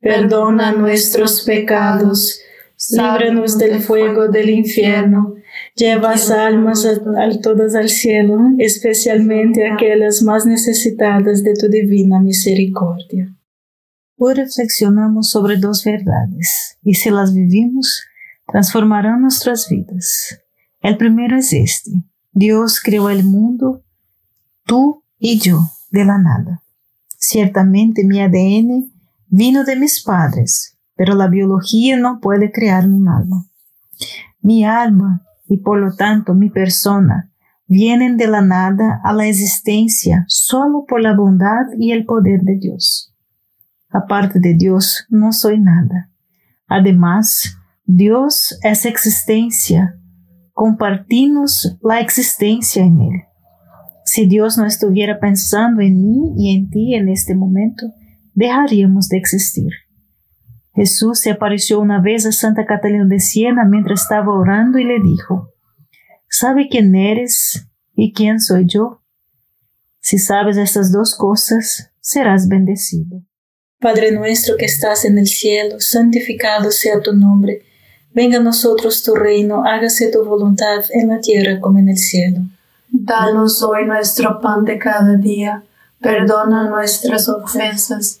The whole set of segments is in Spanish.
perdona nuestros pecados, líbranos del fuego del infierno, lleva almas a, todas al cielo, especialmente aquellas más necesitadas de tu divina misericordia. Hoy reflexionamos sobre dos verdades y si las vivimos, transformarán nuestras vidas. El primero es este. Dios creó el mundo, tú y yo, de la nada. Ciertamente mi ADN Vino de mis padres, pero la biología no puede crear un alma. Mi alma y por lo tanto mi persona vienen de la nada a la existencia solo por la bondad y el poder de Dios. Aparte de Dios no soy nada. Además, Dios es existencia. Compartimos la existencia en Él. Si Dios no estuviera pensando en mí y en ti en este momento, dejaríamos de existir. Jesús se apareció una vez a Santa Catalina de Siena mientras estaba orando y le dijo, ¿Sabe quién eres y quién soy yo? Si sabes estas dos cosas, serás bendecido. Padre nuestro que estás en el cielo, santificado sea tu nombre. Venga a nosotros tu reino, hágase tu voluntad en la tierra como en el cielo. Danos hoy nuestro pan de cada día, perdona nuestras ofensas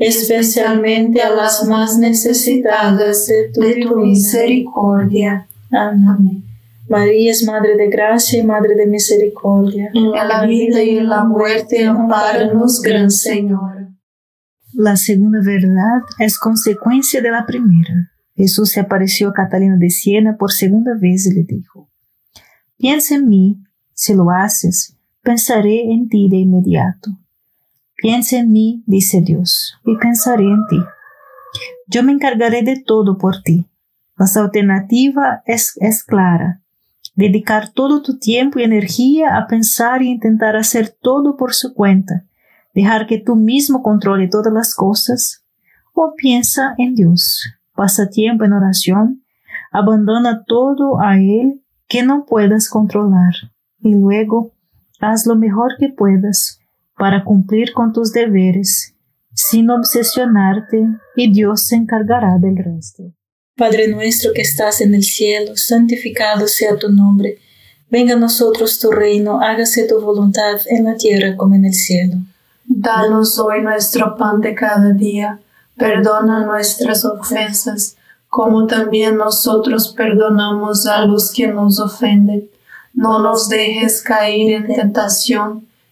especialmente a las más necesitadas de tu, misericordia. Amén. María es Madre de Gracia y Madre de Misericordia. En la vida y en la muerte, amparanos, Gran Señor. La segunda verdad es consecuencia de la primera. Jesús se apareció a Catalina de Siena por segunda vez y le dijo, Piensa en mí si lo haces, pensaré en ti de inmediato. Piensa en mí, dice Dios, y pensaré en ti. Yo me encargaré de todo por ti. La alternativa es, clara. Dedicar todo tu tiempo y energía a pensar y intentar hacer todo por su cuenta. Dejar que tú mismo controle todas las cosas. O piensa en Dios. Pasa tiempo en oración. Abandona todo a Él que no puedas controlar y luego haz lo mejor que puedas para cumplir con tus deberes, sin obsesionarte, y Dios se encargará del resto. Padre nuestro que estás en el cielo, santificado sea tu nombre. Venga a nosotros tu reino, hágase tu voluntad en la tierra como en el cielo. Danos hoy nuestro pan de cada día, perdona nuestras ofensas, como también nosotros perdonamos a los que nos ofenden no nos dejes caer en tentación,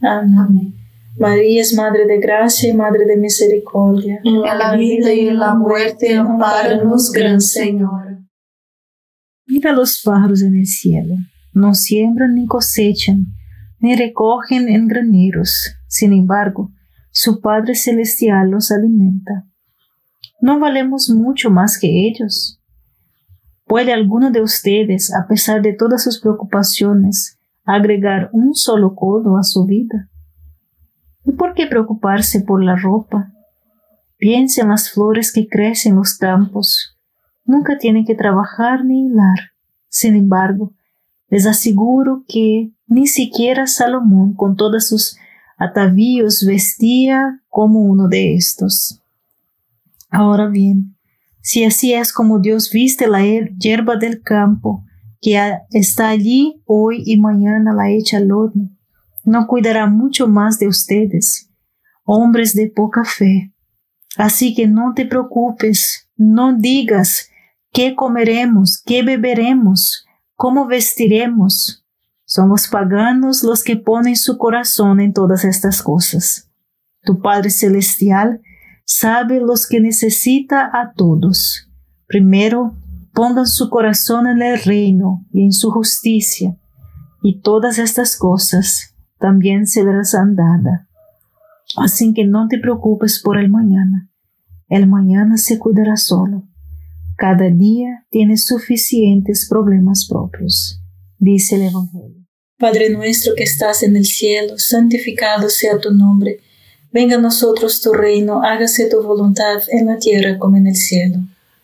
Amén. María es Madre de Gracia y Madre de Misericordia. En la vida y en la muerte, amparanos, Gran Señor. Mira los pájaros en el cielo. No siembran ni cosechan, ni recogen en graneros. Sin embargo, su Padre Celestial los alimenta. ¿No valemos mucho más que ellos? ¿Puede alguno de ustedes, a pesar de todas sus preocupaciones, agregar un solo codo a su vida? ¿Y por qué preocuparse por la ropa? Piense en las flores que crecen en los campos. Nunca tienen que trabajar ni hilar. Sin embargo, les aseguro que ni siquiera Salomón con todos sus atavíos vestía como uno de estos. Ahora bien, si así es como Dios viste la hierba del campo, que está allí hoy y mañana la echa al horno, no cuidará mucho más de ustedes, hombres de poca fe. Así que no te preocupes, no digas qué comeremos, qué beberemos, cómo vestiremos. Son los paganos los que ponen su corazón en todas estas cosas. Tu Padre Celestial sabe los que necesita a todos. Primero, pongan su corazón en el reino y en su justicia, y todas estas cosas también serás andada. Así que no te preocupes por el mañana. El mañana se cuidará solo. Cada día tiene suficientes problemas propios, dice el Evangelio. Padre nuestro que estás en el cielo, santificado sea tu nombre. Venga a nosotros tu reino, hágase tu voluntad en la tierra como en el cielo.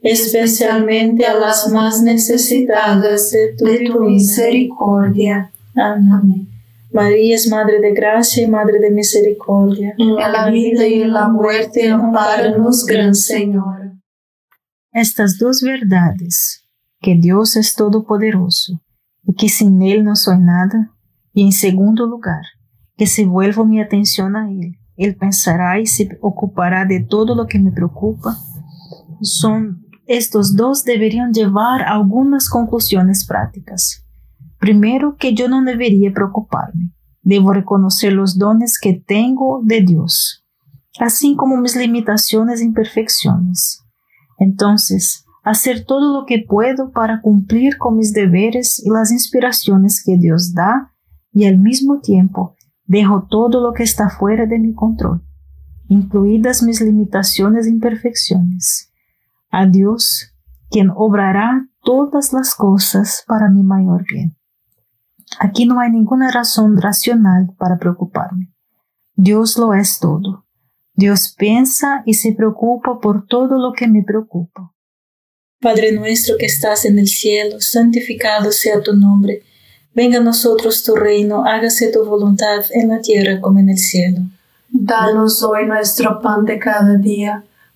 especialmente a las más necesitadas de tu, misericordia. Amén. María es Madre de Gracia y Madre de Misericordia. En la vida y en la muerte, amparanos, Gran Señor. Estas dos verdades, que Dios es todopoderoso y que sin Él no soy nada, y en segundo lugar, que si vuelvo mi atención a Él, Él pensará y se ocupará de todo lo que me preocupa, son estos dos deberían llevar a algunas conclusiones prácticas. Primero, que yo no debería preocuparme. Debo reconocer los dones que tengo de Dios, así como mis limitaciones e imperfecciones. Entonces, hacer todo lo que puedo para cumplir con mis deberes y las inspiraciones que Dios da y al mismo tiempo dejo todo lo que está fuera de mi control. incluidas mis limitaciones e imperfecciones. A Dios, quien obrará todas las cosas para mi mayor bien. Aquí no hay ninguna razón racional para preocuparme. Dios lo es todo. Dios piensa y se preocupa por todo lo que me preocupa. Padre nuestro que estás en el cielo, santificado sea tu nombre. Venga a nosotros tu reino, hágase tu voluntad en la tierra como en el cielo. Danos hoy nuestro pan de cada día.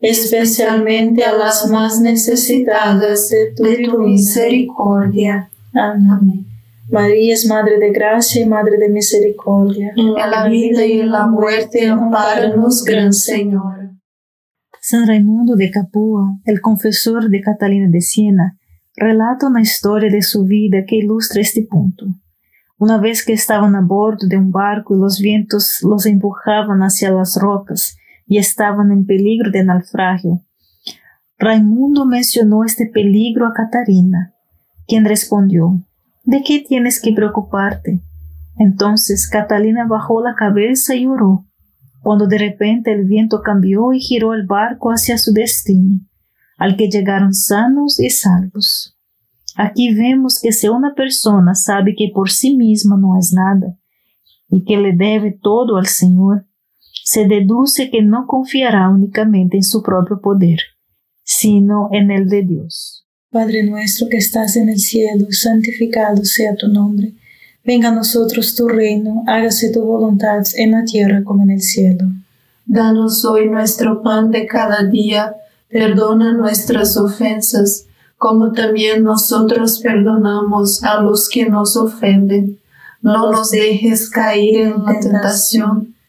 especialmente a las más necesitadas de tu, misericordia. Amén. María es Madre de Gracia y Madre de Misericordia. En la vida y en la muerte, amparanos, Gran Señor. San Raimundo de Capua, el confesor de Catalina de Siena, relata una historia de su vida que ilustra este punto. Una vez que estaban a bordo de un barco y los vientos los empujaban hacia las rocas y estaban en peligro de naufragio, Raimundo mencionó este peligro a Catarina, quien respondió, ¿De qué tienes que preocuparte? Entonces Catalina bajó la cabeza y oró, cuando de repente el viento cambió y giró el barco hacia su destino. al que llegaron sanos y salvos. Aquí vemos que si una persona sabe que por sí misma no es nada y que le debe todo al Señor, se deduce que no confiará únicamente en su propio poder, sino en el de Dios. Padre nuestro que estás en el cielo, santificado sea tu nombre. Venga a nosotros tu reino, hágase tu voluntad en la tierra como en el cielo. Danos hoy nuestro pan de cada día, perdona nuestras ofensas, como también nosotros perdonamos a los que nos ofenden. No nos dejes caer en la tentación